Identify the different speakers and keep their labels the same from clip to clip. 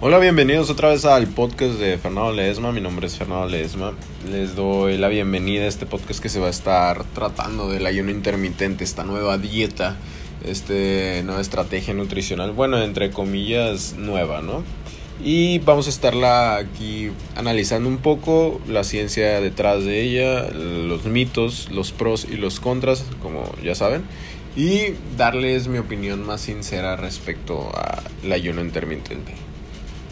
Speaker 1: Hola, bienvenidos otra vez al podcast de Fernando Ledesma. Mi nombre es Fernando Ledesma. Les doy la bienvenida a este podcast que se va a estar tratando del ayuno intermitente, esta nueva dieta, este nueva estrategia nutricional, bueno, entre comillas, nueva, ¿no? Y vamos a estarla aquí analizando un poco la ciencia detrás de ella, los mitos, los pros y los contras, como ya saben, y darles mi opinión más sincera respecto al ayuno intermitente.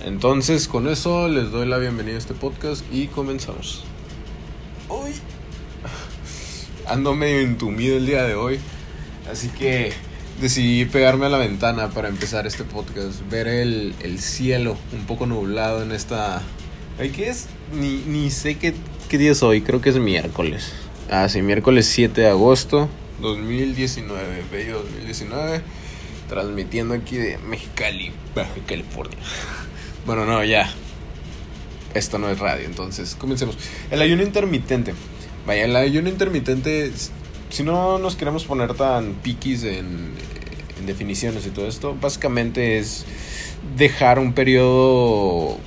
Speaker 1: Entonces, con eso les doy la bienvenida a este podcast y comenzamos. Uy, ando medio entumido el día de hoy, así que decidí pegarme a la ventana para empezar este podcast, ver el, el cielo un poco nublado en esta... ¿Qué es? Ni, ni sé qué, qué día es hoy, creo que es miércoles. Ah, sí, miércoles 7 de agosto 2019, bello 2019, transmitiendo aquí de Mexicali, Baja California. Bueno, no, ya. Esto no es radio, entonces comencemos. El ayuno intermitente. Vaya, el ayuno intermitente, si no nos queremos poner tan piquis en, definiciones y todo esto, básicamente es dejar un periodo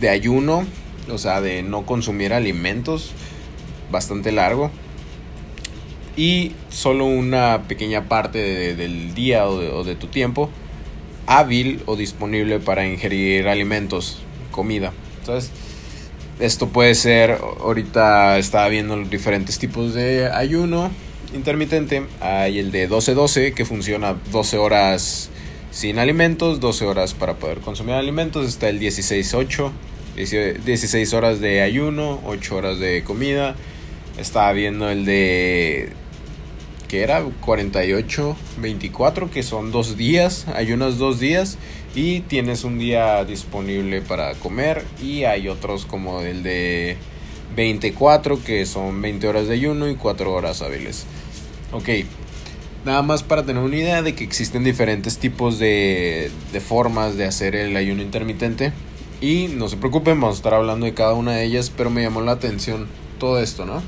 Speaker 1: de ayuno, o sea, de no consumir alimentos bastante largo y solo una pequeña parte de, del día o de, o de tu tiempo hábil o disponible para ingerir alimentos, comida. Esto puede ser, ahorita estaba viendo los diferentes tipos de ayuno intermitente. Hay el de 12-12 que funciona 12 horas sin alimentos, 12 horas para poder consumir alimentos. Está el 16-8, 16 horas de ayuno, 8 horas de comida. Estaba viendo el de que era 48, 24, que son dos días, hay unos dos días y tienes un día disponible para comer y hay otros como el de 24 que son 20 horas de ayuno y 4 horas hábiles. Ok, nada más para tener una idea de que existen diferentes tipos de, de formas de hacer el ayuno intermitente y no se preocupen, vamos a estar hablando de cada una de ellas, pero me llamó la atención todo esto, ¿no?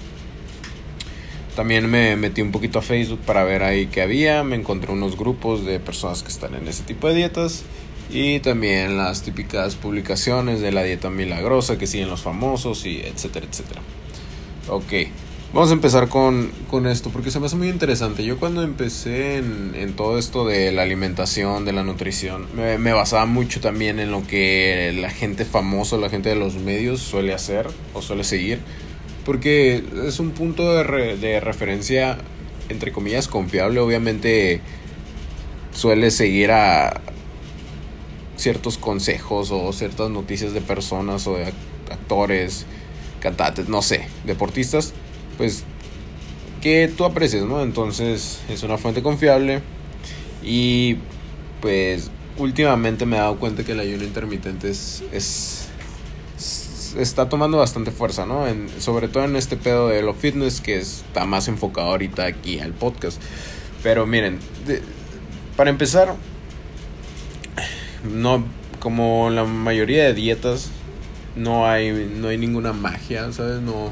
Speaker 1: También me metí un poquito a Facebook para ver ahí qué había. Me encontré unos grupos de personas que están en ese tipo de dietas. Y también las típicas publicaciones de la dieta milagrosa que siguen los famosos y etcétera, etcétera. Ok, vamos a empezar con, con esto porque se me hace muy interesante. Yo cuando empecé en, en todo esto de la alimentación, de la nutrición, me, me, basaba mucho también en lo que la gente famosa, la gente de los medios suele hacer o suele seguir porque es un punto de, re, de referencia, entre comillas, confiable. Obviamente suele seguir a ciertos consejos o ciertas noticias de personas o de actores, cantantes, no sé, deportistas, pues que tú aprecies, ¿no? Entonces es una fuente confiable y pues últimamente me he dado cuenta que el ayuno intermitente es, es está tomando bastante fuerza, ¿no? Sobre todo en este pedo de lo fitness que está más enfocado ahorita aquí al podcast. Pero miren, de, para empezar, no, como la mayoría de dietas, no hay, no hay ninguna magia, ¿sabes? No,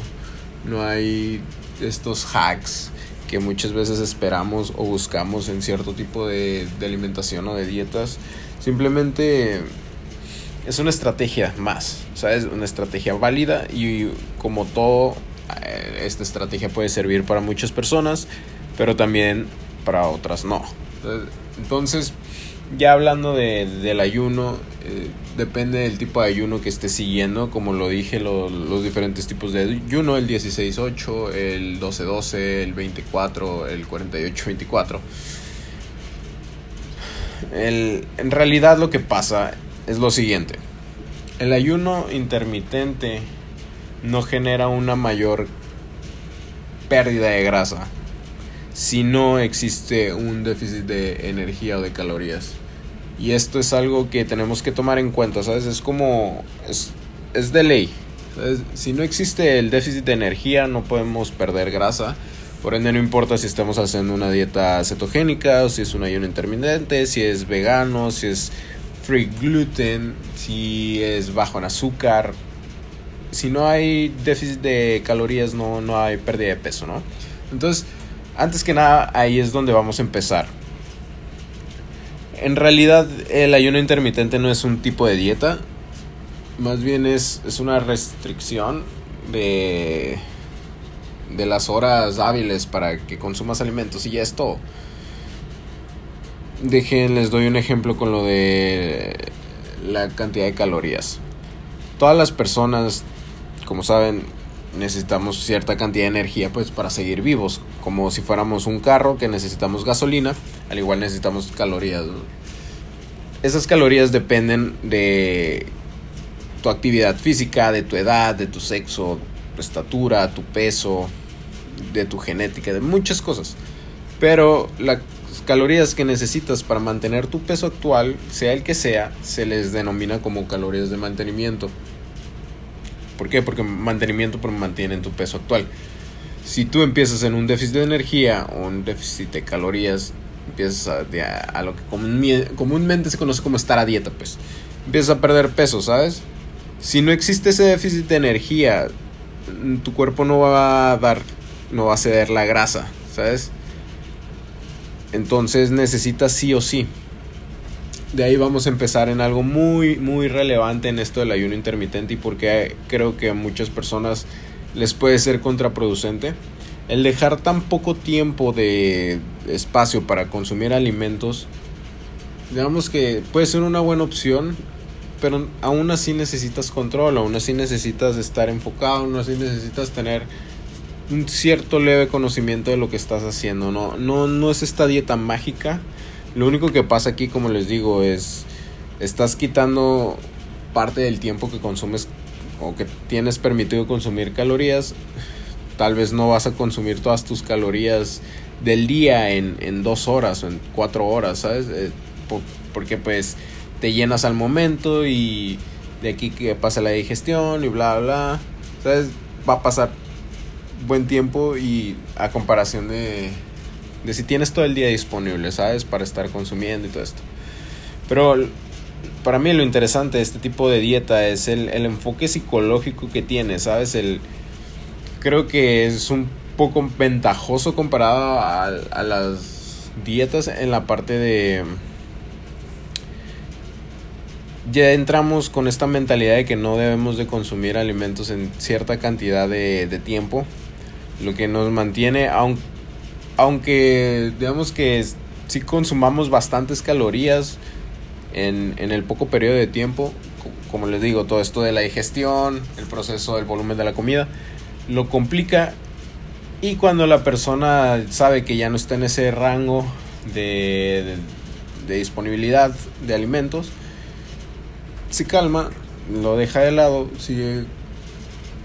Speaker 1: no hay estos hacks que muchas veces esperamos o buscamos en cierto tipo de, de alimentación o de dietas. Simplemente es una estrategia más, ¿sabes? Una estrategia válida y como todo, eh, esta estrategia puede servir para muchas personas, pero también para otras no. Entonces, ya hablando de, del ayuno, eh, depende del tipo de ayuno que esté siguiendo, como lo dije, lo, los diferentes tipos de ayuno, el 16-8, el 12-12, el 24, el 48-24. El, en realidad lo que pasa es lo siguiente. El ayuno intermitente no genera una mayor pérdida de grasa si no existe un déficit de energía o de calorías. Y esto es algo que tenemos que tomar en cuenta, ¿sabes? Es como... es, es de ley. Si no existe el déficit de energía no podemos perder grasa. Por ende no importa si estamos haciendo una dieta cetogénica o si es un ayuno intermitente, si es vegano, si es free gluten, si es bajo en azúcar. Si no hay déficit de calorías, no, no hay pérdida de peso, ¿no? Entonces, antes que nada, ahí es donde vamos a empezar. en realidad el ayuno intermitente no es un tipo de dieta, más bien es, es una restricción de, de las horas hábiles para que consumas alimentos y ya es todo. Dejen, les doy un ejemplo con lo de la cantidad de calorías. Todas las personas, como saben, necesitamos cierta cantidad de energía pues para seguir vivos, como si fuéramos un carro que necesitamos gasolina, al igual necesitamos calorías. Esas calorías dependen de tu actividad física, de tu edad, de tu sexo, tu estatura, tu peso, de tu genética, de muchas cosas. Pero las calorías que necesitas para mantener tu peso actual, sea el que sea, se les denomina como calorías de mantenimiento. ¿Por qué? Porque mantenimiento mantienen tu peso actual. Si tú empiezas en un déficit de energía o un déficit de calorías, empiezas a, lo que comúnmente se conoce como estar a dieta, pues. Empiezas a perder peso, ¿sabes? Si no existe ese déficit de energía, tu cuerpo no va a dar, no va a ceder la grasa, ¿sabes? Entonces necesitas sí o sí de ahí vamos a empezar en algo muy, muy relevante en esto del ayuno intermitente y porque creo que a muchas personas les puede ser contraproducente. El dejar tan poco tiempo de espacio para consumir alimentos, digamos que puede ser una buena opción, pero aún así necesitas control, aún así necesitas estar enfocado, aún así necesitas tener un cierto leve conocimiento de lo que estás haciendo. No, no, no es esta dieta mágica lo único que pasa aquí, como les digo, es estás quitando parte del tiempo que consumes o que tienes permitido consumir calorías. Tal vez no vas a consumir todas tus calorías del día en, dos horas o en cuatro horas, ¿sabes? Eh, porque pues te llenas al momento y de aquí que pasa la digestión y bla, bla, ¿sabes? Va a pasar buen tiempo y a comparación de de si tienes todo el día disponible, ¿sabes? Para estar consumiendo y todo esto. Pero para mí lo interesante de este tipo de dieta es el, enfoque psicológico que tiene, ¿sabes? El, creo que es un poco ventajoso comparado a, a las dietas en la parte de... Ya entramos con esta mentalidad de que no debemos de consumir alimentos en cierta cantidad de, de tiempo, lo que nos mantiene, aunque aunque digamos que si consumamos bastantes calorías en, el poco periodo de tiempo, como les digo, todo esto de la digestión, el proceso del volumen de la comida, lo complica. Y cuando la persona sabe que ya no está en ese rango de, disponibilidad de alimentos, se calma, lo deja de lado, sigue,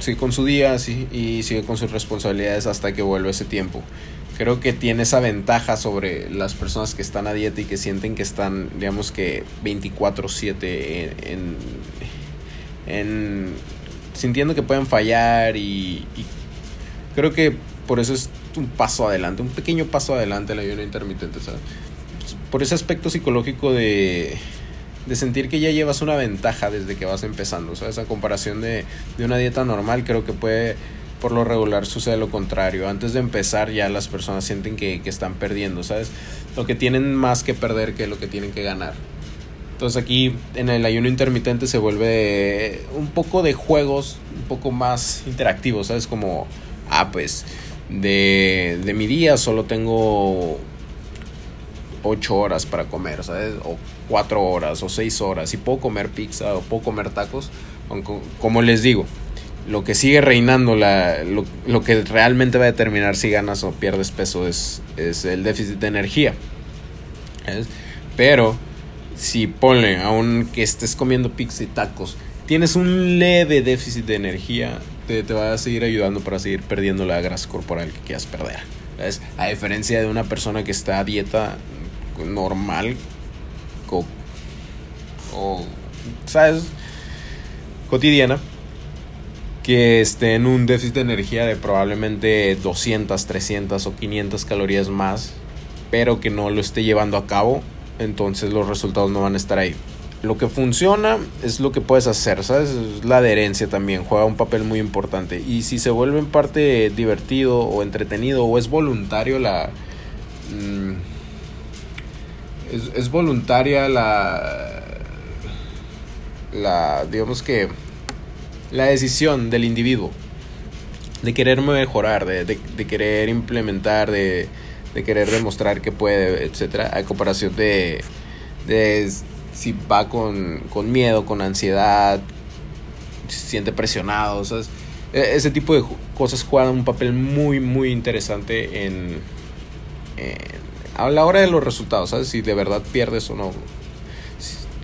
Speaker 1: sigue con su día y sigue con sus responsabilidades hasta que vuelve ese tiempo creo que tiene esa ventaja sobre las personas que están a dieta y que sienten que están, digamos que 24/7 en, en, sintiendo que pueden fallar y, creo que por eso es un paso adelante, un pequeño paso adelante el ayuno intermitente, ¿sabes? Por ese aspecto psicológico de, de sentir que ya llevas una ventaja desde que vas empezando, ¿sabes? A comparación de, de una dieta normal, creo que puede por lo regular sucede lo contrario. Antes de empezar ya las personas sienten que, están perdiendo, ¿sabes? Lo que tienen más que perder que lo que tienen que ganar. Entonces aquí en el ayuno intermitente se vuelve un poco de juegos, un poco más interactivos, ¿sabes? Como, ah, pues de, de mi día solo tengo 8 horas para comer, ¿sabes? O 4 horas o 6 horas y puedo comer pizza o puedo comer tacos. Como les digo, lo que sigue reinando, la, lo, que realmente va a determinar si ganas o pierdes peso es, es el déficit de energía. Pero si ponle, aunque estés comiendo pizza y tacos, tienes un leve déficit de energía, te, te va a seguir ayudando para seguir perdiendo la grasa corporal que quieras perder. A diferencia de una persona que está a dieta normal o, ¿sabes? cotidiana que esté en un déficit de energía de probablemente 200, 300 o 500 calorías más, pero que no lo esté llevando a cabo, entonces los resultados no van a estar ahí. Lo que funciona es lo que puedes hacer, ¿sabes? La adherencia también juega un papel muy importante. Y si se vuelve en parte divertido o entretenido o es voluntario la... Mm, es, es voluntaria la, la, digamos que, la decisión del individuo de querer mejorar, de, de, querer implementar, de, de, querer demostrar que puede, etcétera, a comparación de, de si va con, con miedo, con ansiedad, se siente presionado, sea, e, ese tipo de cosas juegan un papel muy, muy interesante en, a la hora de los resultados, ¿sabes? Si de verdad pierdes o no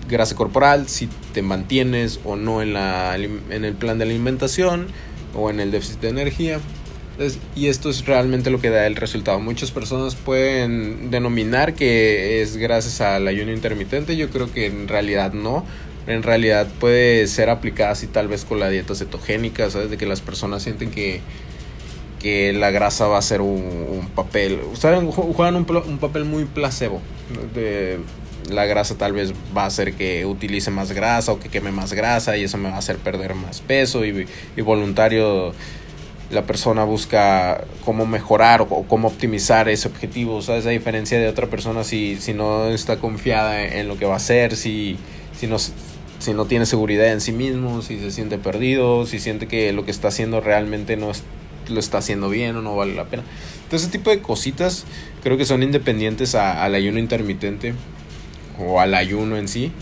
Speaker 1: grasa corporal, si te mantienes o no en, la, en el plan de alimentación o en el déficit de energía. y esto es realmente lo que da el resultado. Muchas personas pueden denominar que es gracias al ayuno intermitente. Yo creo que en realidad no. En realidad puede ser aplicada así tal vez con la dieta cetogénica, ¿sabes? De que las personas sienten que, que la grasa va a ser un, papel. Ustedes juegan un, papel muy placebo. La grasa tal vez va a hacer que utilice más grasa o que queme más grasa y eso me va a hacer perder más peso y, y voluntario la persona busca cómo mejorar o cómo optimizar ese objetivo, ¿sabes? A diferencia de otra persona si, si no está confiada en, lo que va a hacer, si, si, no, si no tiene seguridad en sí mismo, si se siente perdido, si siente que lo que está haciendo realmente no es, lo está haciendo bien o no vale la pena. Entonces ese tipo de cositas creo que son independientes al ayuno intermitente o al ayuno en sí,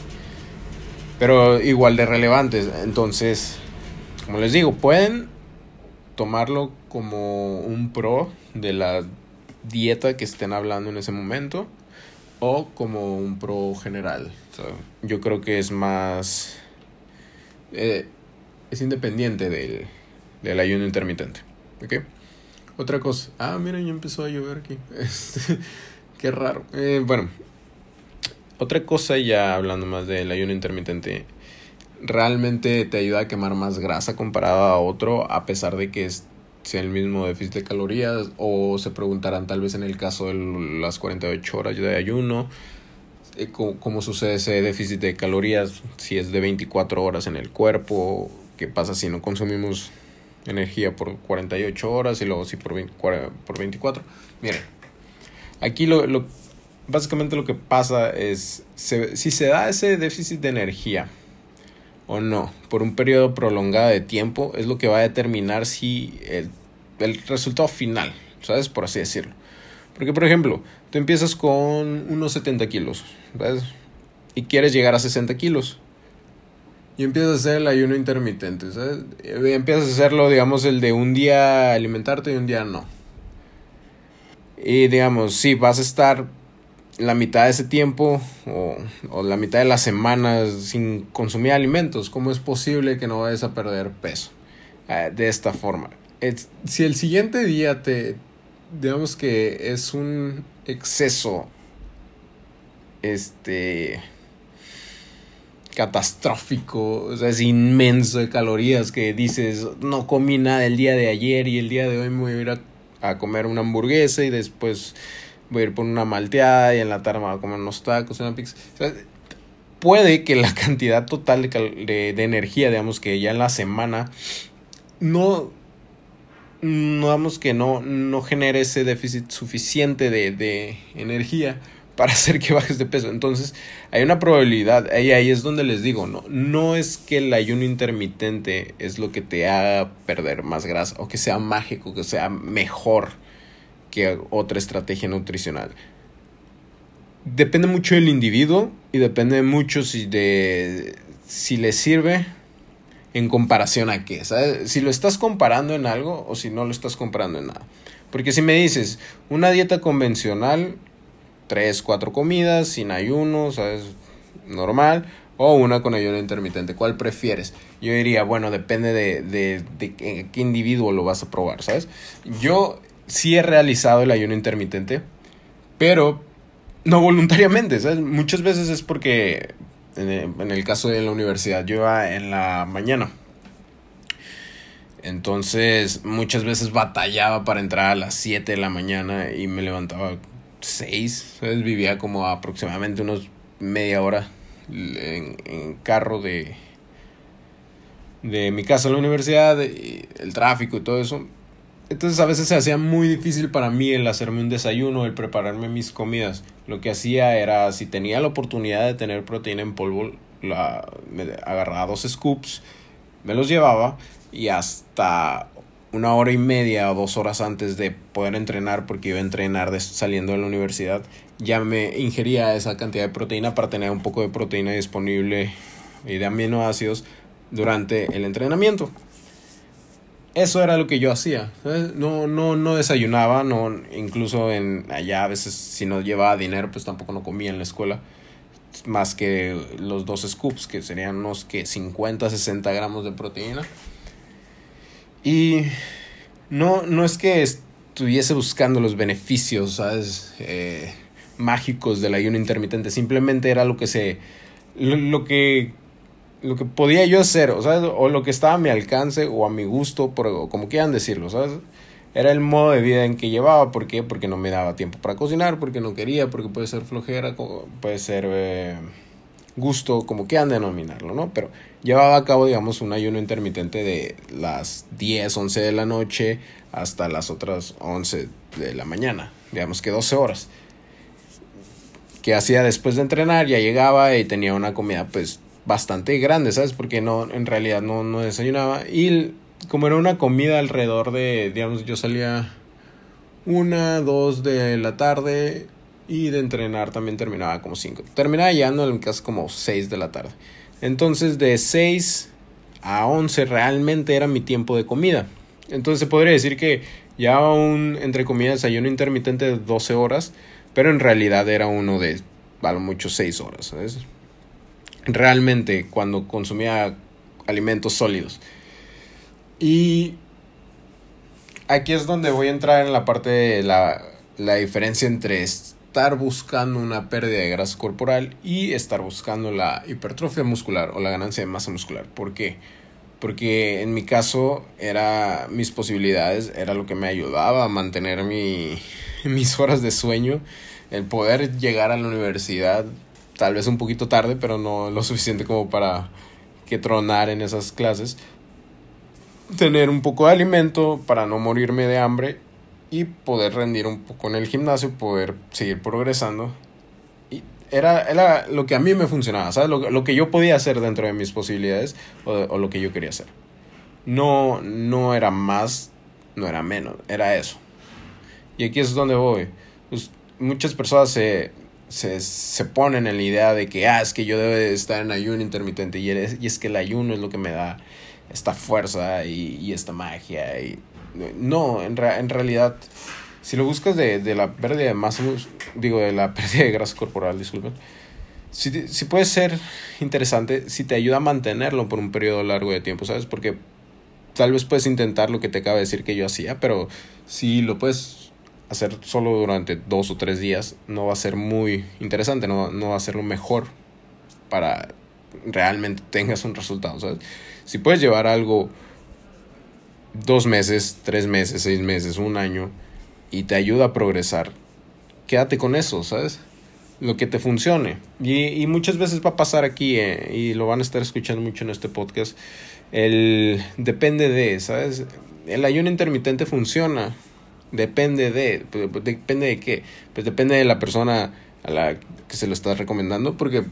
Speaker 1: pero igual de relevantes. Entonces, como les digo, pueden tomarlo como un pro de la dieta que estén hablando en ese momento o como un pro general. Yo creo que es más... Eh, es independiente del, del ayuno intermitente. ¿Ok? Otra cosa. Ah, mira, ya empezó a llover aquí. Qué raro. Eh, bueno, otra cosa ya hablando más del ayuno intermitente, realmente te ayuda a quemar más grasa comparado a otro a pesar de que es, sea el mismo déficit de calorías o se preguntarán tal vez en el caso de las 48 horas de ayuno eh, cómo, sucede ese déficit de calorías si es de 24 horas en el cuerpo, qué pasa si no consumimos energía por 48 horas y luego si por, 20, por 24. Miren, aquí lo, lo básicamente lo que pasa es, si se da ese déficit de energía o no, por un periodo prolongado de tiempo, es lo que va a determinar si el, el resultado final, ¿sabes? Por así decirlo. Porque, por ejemplo, tú empiezas con unos 70 kilos. Y quieres llegar a 60 kilos. Y empiezas a hacer el ayuno intermitente, ¿sabes? Empiezas a hacerlo, digamos, el de un día alimentarte y un día no. Y digamos, sí, vas a estar la mitad de ese tiempo o, o, la mitad de las semanas sin consumir alimentos, ¿cómo es posible que no vayas a perder peso? Uh, de esta forma. Si el siguiente día te, digamos que es un exceso, este, catastrófico, o sea, es inmenso de calorías que dices, no comí nada el día de ayer y el día de hoy me voy a ir a, a comer una hamburguesa y después voy a ir por una malteada y en la tarde me voy a comer unos tacos, una pizza. O sea, puede que la cantidad total de, de, de, energía, digamos que ya en la semana, no, no digamos que no, no genere ese déficit suficiente de, de energía para hacer que bajes de peso. Entonces, hay una probabilidad, ahí, ahí es donde les digo, no, no es que el ayuno intermitente es lo que te haga perder más grasa o que sea mágico, que sea mejor que otra estrategia nutricional. Depende mucho del individuo y depende mucho si, de, si le sirve en comparación a qué. ¿sabes? Si lo estás comparando en algo o si no lo estás comparando en nada. Porque si me dices una dieta convencional, tres, cuatro comidas, sin ayuno, ¿sabes? Normal, o una con ayuno intermitente, ¿cuál prefieres? Yo diría, bueno, depende de, de, de qué individuo lo vas a probar, ¿sabes? Yo sí he realizado el ayuno intermitente, pero no voluntariamente, ¿sabes? Muchas veces es porque, en el caso de la universidad, yo iba en la mañana. Entonces, muchas veces batallaba para entrar a las 7 de la mañana y me levantaba 6. ¿sabes? Vivía como aproximadamente unos media hora en, en carro de, de mi casa a la universidad, el tráfico y todo eso. Entonces a veces se hacía muy difícil para mí el hacerme un desayuno, el prepararme mis comidas. Lo que hacía era, si tenía la oportunidad de tener proteína en polvo, la, me agarraba dos scoops, me los llevaba y hasta una hora y media o dos horas antes de poder entrenar, porque iba a entrenar de, saliendo de la universidad, ya me ingería esa cantidad de proteína para tener un poco de proteína disponible y de aminoácidos durante el entrenamiento eso era lo que yo hacía. No, no, no desayunaba, no, incluso en allá a veces si no llevaba dinero, pues tampoco no comía en la escuela. Más que los dos scoops, que serían unos que 50, 60 gramos de proteína. Y no, no es que estuviese buscando los beneficios, ¿sabes? Eh, mágicos del ayuno intermitente. Simplemente era lo que se. lo que lo que podía yo hacer, o, sea, o lo que estaba a mi alcance o a mi gusto, por, como quieran decirlo, ¿sabes? Era el modo de vida en que llevaba, ¿por qué? Porque no me daba tiempo para cocinar, porque no quería, porque puede ser flojera, puede ser eh, gusto, como quieran denominarlo, ¿no? Pero llevaba a cabo, digamos, un ayuno intermitente de las 10, 11 de la noche hasta las otras 11 de la mañana, digamos que 12 horas. Que hacía después de entrenar, ya llegaba y tenía una comida pues bastante grande, ¿sabes? Porque no, en realidad no, no desayunaba. Y como era una comida alrededor de, digamos, yo salía una, dos de la tarde y de entrenar también terminaba como cinco. Terminaba llegando en casa como seis de la tarde. Entonces de seis a once realmente era mi tiempo de comida. Entonces se podría decir que ya un, entre comillas, desayuno intermitente de 12 horas, pero en realidad era uno de, a lo mucho, 6 horas, realmente cuando consumía alimentos sólidos. Y aquí es donde voy a entrar en la parte de la, la diferencia entre estar buscando una pérdida de grasa corporal y estar buscando la hipertrofia muscular o la ganancia de masa muscular. ¿Por qué? Porque en mi caso era mis posibilidades, era lo que me ayudaba a mantener mi, mis horas de sueño, el poder llegar a la universidad tal vez un poquito tarde, pero no lo suficiente como para que tronar en esas clases. Tener un poco de alimento para no morirme de hambre y poder rendir un poco en el gimnasio, poder seguir progresando. Y era, era lo que a mí me funcionaba, ¿sabes? Lo, lo que yo podía hacer dentro de mis posibilidades o, o, lo que yo quería hacer. No, no era más, no era menos, era eso. Y aquí es donde voy. Pues, muchas personas se se, se ponen en la idea de que, ah, es que yo debo de estar en ayuno intermitente y, y es que el ayuno es lo que me da esta fuerza y, y esta magia. Y, no, en, en realidad, si lo buscas de, de la pérdida de masa, digo, de la pérdida de grasa corporal, disculpen, si, si puede ser interesante, si te ayuda a mantenerlo por un periodo largo de tiempo, ¿sabes? Porque tal vez puedes intentar lo que te acabo de decir que yo hacía, pero si lo puedes hacer solo durante dos o tres días no va a ser muy interesante, no, no va a ser lo mejor para realmente tengas un resultado. ¿sabes? Si puedes llevar algo dos meses, tres meses, seis meses, un año y te ayuda a progresar, quédate con eso, ¿sabes? Lo que te funcione. Y, y muchas veces va a pasar aquí, eh, y lo van a estar escuchando mucho en este podcast, el depende de, ¿sabes? El ayuno intermitente funciona, Depende de, pues, depende de qué, pues depende de la persona a la que se lo estás recomendando, porque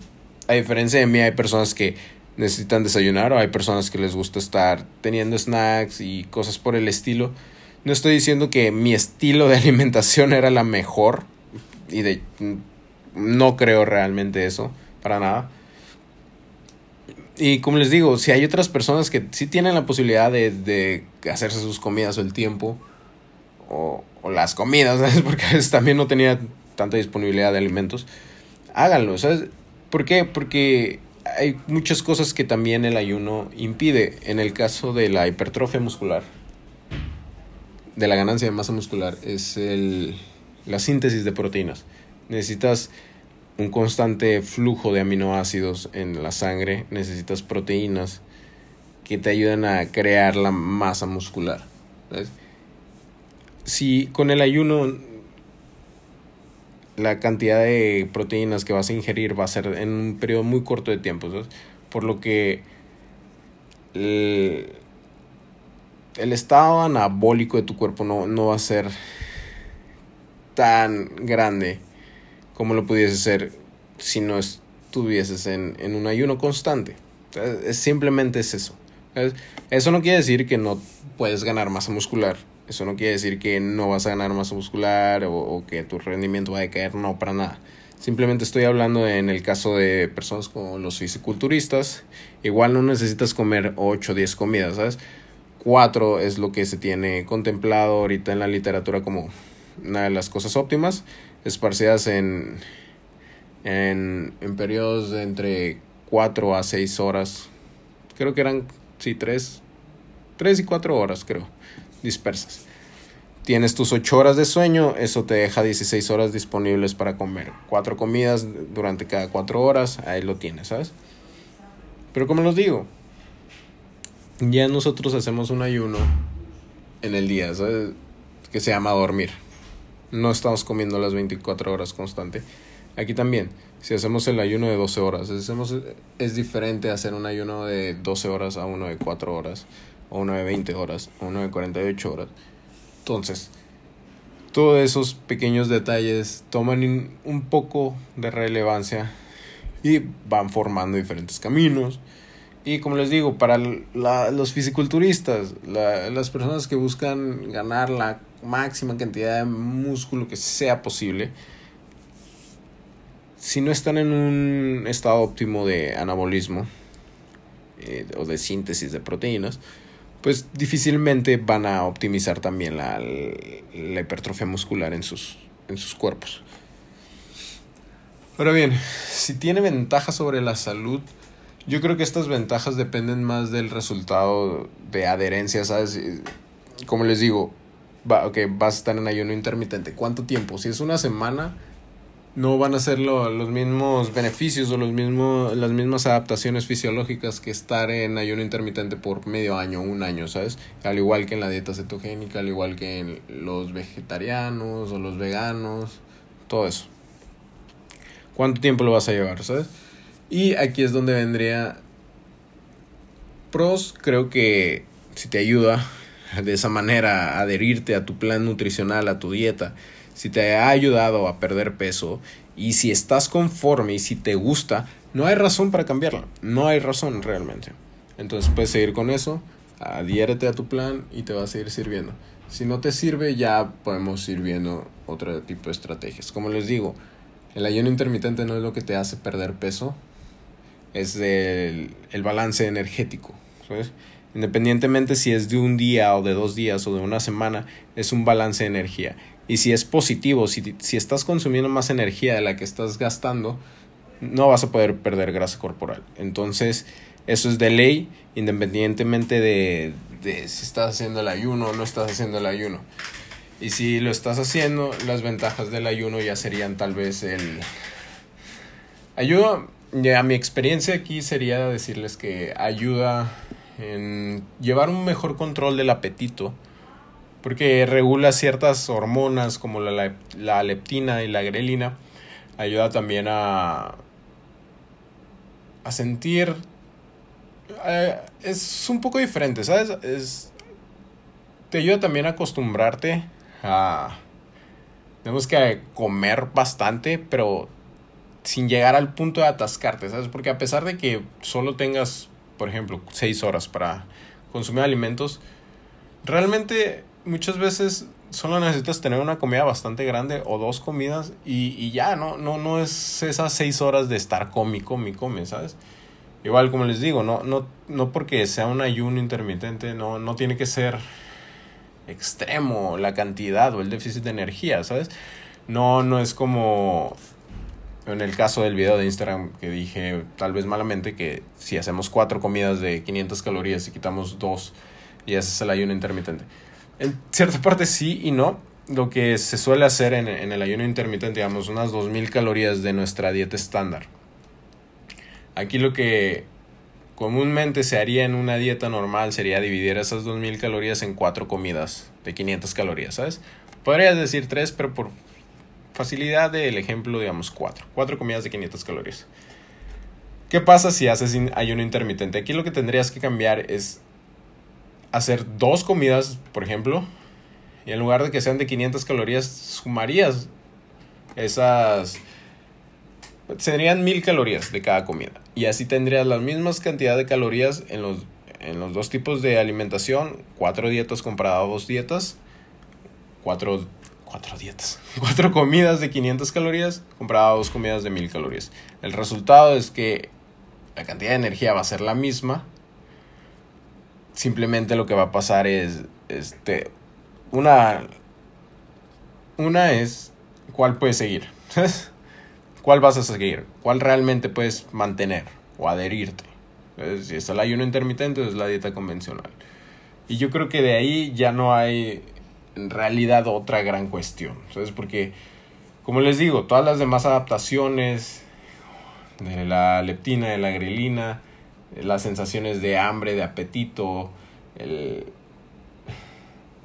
Speaker 1: a diferencia de mí hay personas que necesitan desayunar o hay personas que les gusta estar teniendo snacks y cosas por el estilo. No estoy diciendo que mi estilo de alimentación era la mejor y de no creo realmente eso para nada. Y como les digo, si hay otras personas que sí tienen la posibilidad de, de hacerse sus comidas o el tiempo, o, las comidas, ¿sabes? Porque también no tenía tanta disponibilidad de alimentos, háganlo, ¿sabes? ¿Por qué? Porque hay muchas cosas que también el ayuno impide. En el caso de la hipertrofia muscular, de la ganancia de masa muscular, es el, la síntesis de proteínas. Necesitas un constante flujo de aminoácidos en la sangre, necesitas proteínas que te ayuden a crear la masa muscular. si con el ayuno la cantidad de proteínas que vas a ingerir va a ser en un periodo muy corto de tiempo, por lo que el estado anabólico de tu cuerpo no, no va a ser tan grande como lo pudiese ser si no estuvieses en, en un ayuno constante. Simplemente es eso. Eso no quiere decir que no puedes ganar masa muscular. Eso no quiere decir que no vas a ganar masa muscular o, que tu rendimiento va a decaer. No, para nada. Simplemente estoy hablando en el caso de personas como los fisiculturistas. Igual no necesitas comer 8 o 10 comidas, ¿sabes? 4 es lo que se tiene contemplado ahorita en la literatura como una de las cosas óptimas, esparcidas en, en, en periodos de entre 4 a 6 horas. Creo que eran, sí, 3, 3 y 4 horas, creo, dispersas. Tienes tus 8 horas de sueño, eso te deja 16 horas disponibles para comer. Cuatro comidas durante cada 4 horas, ahí lo tienes, ¿sabes? Pero como los digo, ya nosotros hacemos un ayuno en el día, ¿sabes? Que se llama dormir. No estamos comiendo las 24 horas constante. Aquí también, si hacemos el ayuno de 12 horas, hacemos, es diferente hacer un ayuno de 12 horas a uno de 4 horas, o uno de 20 horas, o uno de 48 horas. Entonces, todos esos pequeños detalles toman un poco de relevancia y van formando diferentes caminos. Y como les digo, para los fisiculturistas, las personas que buscan ganar la máxima cantidad de músculo que sea posible, si no están en un estado óptimo de anabolismo eh, o de síntesis de proteínas, pues difícilmente van a optimizar también la, la hipertrofia muscular en sus, en sus cuerpos. Ahora bien, si tiene ventajas sobre la salud, yo creo que estas ventajas dependen más del resultado de adherencia, ¿sabes? Como les digo, va, okay, vas a estar en ayuno intermitente. ¿Cuánto tiempo? Si es una semana, no van a ser los mismos beneficios o los las mismas adaptaciones fisiológicas que estar en ayuno intermitente por medio año, un año, ¿sabes? Al igual que en la dieta cetogénica, al igual que en los vegetarianos o los veganos, todo eso. ¿Cuánto tiempo lo vas a llevar, ¿sabes? Y aquí es donde vendría pros, creo que si te ayuda de esa manera a adherirte a tu plan nutricional, a tu dieta, si te ha ayudado a perder peso y si estás conforme y si te gusta, no hay razón para cambiarla. No hay razón realmente. Entonces puedes seguir con eso, adhiérete a tu plan y te va a seguir sirviendo. Si no te sirve, ya podemos ir viendo otro tipo de estrategias. Como les digo, el ayuno intermitente no es lo que te hace perder peso, es el, el balance energético. Independientemente si es de un día o de dos días o de una semana, es un balance de energía. Y si es positivo, si, si estás consumiendo más energía de la que estás gastando, no vas a poder perder grasa corporal. Entonces, eso es de ley, independientemente de, de si estás haciendo el ayuno o no estás haciendo el ayuno. Y si lo estás haciendo, las ventajas del ayuno ya serían tal vez el... Ayuda, ya mi experiencia aquí sería decirles que ayuda en llevar un mejor control del apetito porque regula ciertas hormonas como la, la leptina y la grelina. Ayuda también a, a sentir... Eh, es un poco diferente, ¿sabes? Es, te ayuda también a acostumbrarte a... Tenemos que comer bastante, pero sin llegar al punto de atascarte, ¿sabes? Porque a pesar de que solo tengas, por ejemplo, seis horas para consumir alimentos, realmente muchas veces solo necesitas tener una comida bastante grande o dos comidas y, y ya, ¿no? No, no es esas seis horas de estar come, come, come, ¿sabes? Igual como les digo, no, no, no porque sea un ayuno intermitente, no, no tiene que ser extremo la cantidad o el déficit de energía, ¿sabes? No, no es como en el caso del video de Instagram que dije tal vez malamente que si hacemos cuatro comidas de 500 calorías y quitamos dos y haces el ayuno intermitente en cierta parte sí y no. Lo que se suele hacer en, en el ayuno intermitente, digamos, unas 2.000 calorías de nuestra dieta estándar. Aquí lo que comúnmente se haría en una dieta normal sería dividir esas 2.000 calorías en cuatro comidas de 500 calorías, ¿sabes? Podrías decir tres, pero por facilidad del ejemplo, digamos cuatro. Cuatro comidas de 500 calorías. ¿Qué pasa si haces ayuno intermitente? Aquí lo que tendrías que cambiar es hacer dos comidas, por ejemplo, y en lugar de que sean de 500 calorías, sumarías esas... Serían mil calorías de cada comida. Y así tendrías las mismas cantidad de calorías en los, en los dos tipos de alimentación. Cuatro dietas comparadas dos dietas. Cuatro, cuatro dietas. Cuatro comidas de 500 calorías comparadas dos comidas de mil calorías. El resultado es que la cantidad de energía va a ser la misma. Simplemente lo que va a pasar es, este, una, una es cuál puedes seguir. ¿Cuál vas a seguir? ¿Cuál realmente puedes mantener o adherirte? Si es el ayuno intermitente, es la dieta convencional. Y yo creo que de ahí ya no hay en realidad otra gran cuestión. ¿Sabes? Porque, como les digo, todas las demás adaptaciones de la leptina, de la grelina, las sensaciones de hambre, de apetito, el,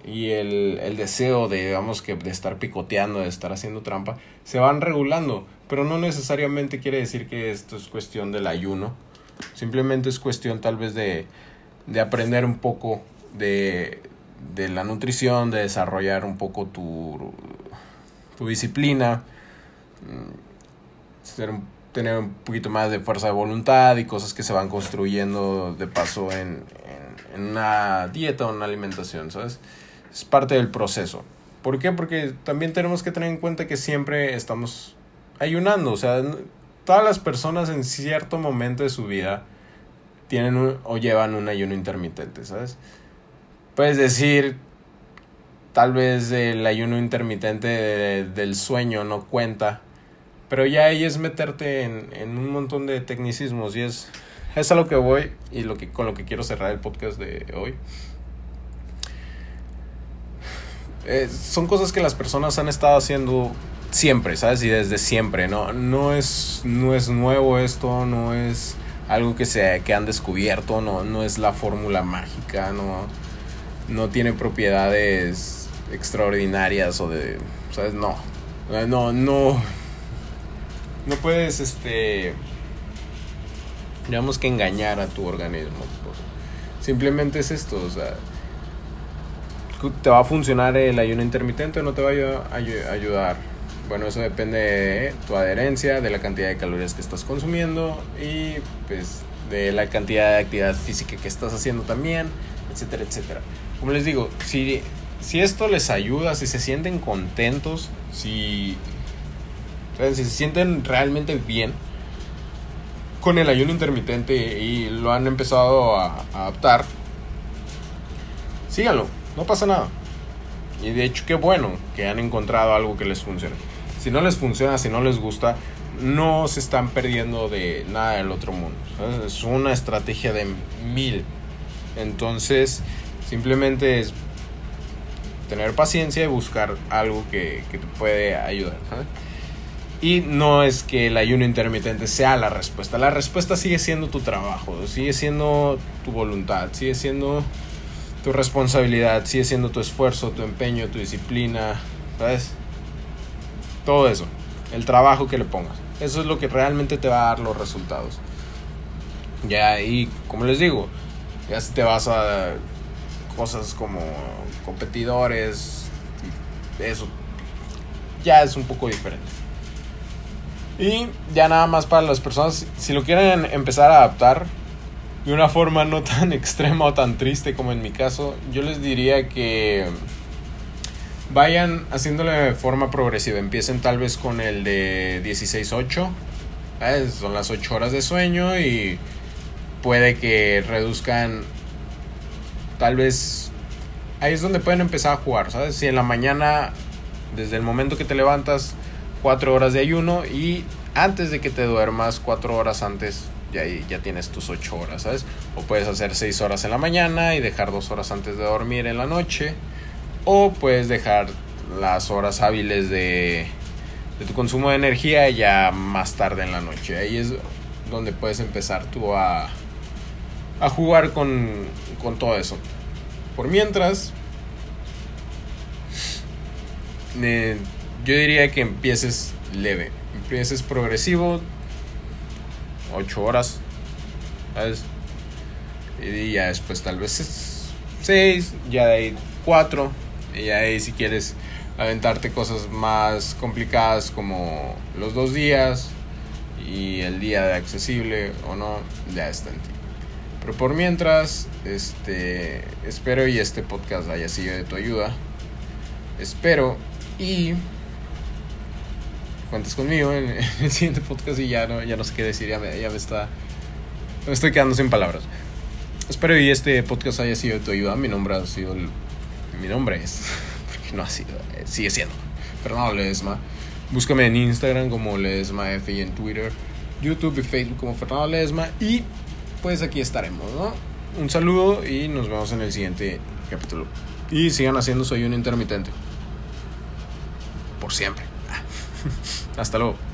Speaker 1: y el, el, deseo de, que de estar picoteando, de estar haciendo trampa, se van regulando. Pero no necesariamente quiere decir que esto es cuestión del ayuno. Simplemente es cuestión tal vez de, de aprender un poco de, de la nutrición, de desarrollar un poco tu, tu disciplina, ser tener un poquito más de fuerza de voluntad y cosas que se van construyendo de paso en, en, una dieta o una alimentación, ¿sabes? es parte del proceso. ¿Por qué? Porque también tenemos que tener en cuenta que siempre estamos ayunando. O sea, todas las personas en cierto momento de su vida tienen o llevan un ayuno intermitente, ¿sabes? Puedes decir, tal vez el ayuno intermitente del sueño no cuenta, pero ya ahí es meterte en, en un montón de tecnicismos y es, es a lo que voy y lo que, con lo que quiero cerrar el podcast de hoy. Eh, son cosas que las personas han estado haciendo siempre, ¿sabes? Y desde siempre, ¿no? No es, no es nuevo esto, no es algo que, se, que han descubierto, no, no es la fórmula mágica, no, no tiene propiedades extraordinarias o de, ¿sabes? No, no, no, no puedes, este, digamos que engañar a tu organismo. Simplemente es esto, o sea, ¿Te va a funcionar el ayuno intermitente o no te va a ayudar? Bueno, eso depende de tu adherencia, de la cantidad de calorías que estás consumiendo y pues de la cantidad de actividad física que estás haciendo también, etcétera, etcétera. Como les digo, si, si esto les ayuda, si se sienten contentos, si, si se sienten realmente bien con el ayuno intermitente y lo han empezado a, adaptar, síganlo no pasa nada. Y de hecho, qué bueno que han encontrado algo que les funcione. Si no les funciona, si no les gusta, no se están perdiendo de nada del otro mundo. Es una estrategia de mil. Entonces, simplemente es tener paciencia y buscar algo que, que te puede ayudar. Y no es que el ayuno intermitente sea la respuesta. La respuesta sigue siendo tu trabajo, sigue siendo tu voluntad, sigue siendo tu responsabilidad, sigue siendo tu esfuerzo, tu empeño, tu disciplina, ¿sabes? Todo eso, el trabajo que le pongas. Eso es lo que realmente te va a dar los resultados. Ya, y como les digo, ya si te vas a cosas como competidores, eso ya es un poco diferente. Y ya nada más para las personas, si lo quieren empezar a adaptar, de una forma no tan extrema o tan triste como en mi caso, yo les diría que vayan haciéndole de forma progresiva. Empiecen tal vez con el de 16-8. Son las 8 horas de sueño y puede que reduzcan tal vez ahí es donde pueden empezar a jugar, ¿sabes? Si en la mañana desde el momento que te levantas 4 horas de ayuno y antes de que te duermas 4 horas antes ya, ya tienes tus 8 horas, ¿sabes? O puedes hacer 6 horas en la mañana y dejar 2 horas antes de dormir en la noche. O puedes dejar las horas hábiles de, de tu consumo de energía ya más tarde en la noche. Ahí es donde puedes empezar tú a, a jugar con, con todo eso. Por mientras, eh, yo diría que empieces leve, empieces progresivo, 8 horas. ¿Sabes? Y ya después tal vez 6, ya de ahí 4, y ya ahí si quieres aventarte cosas más complicadas como los dos días y el día de accesible o no, ya está en ti. Pero por mientras, este, espero y este podcast haya sido de tu ayuda. Espero y cuentes conmigo en, el siguiente podcast y ya no, ya no sé qué decir, ya me, ya me está... Me estoy quedando sin palabras. Espero y este podcast haya sido de tu ayuda. Mi nombre ha sido... mi nombre es... Porque no ha sido... Eh, sigue siendo. Fernando Ledesma. Búscame en Instagram como Ledesma F y en Twitter, YouTube y Facebook como Fernando Ledesma. Y pues aquí estaremos, ¿no? Un saludo y nos vemos en el siguiente capítulo. Y sigan haciendo Soy un intermitente. Por siempre. Hasta luego.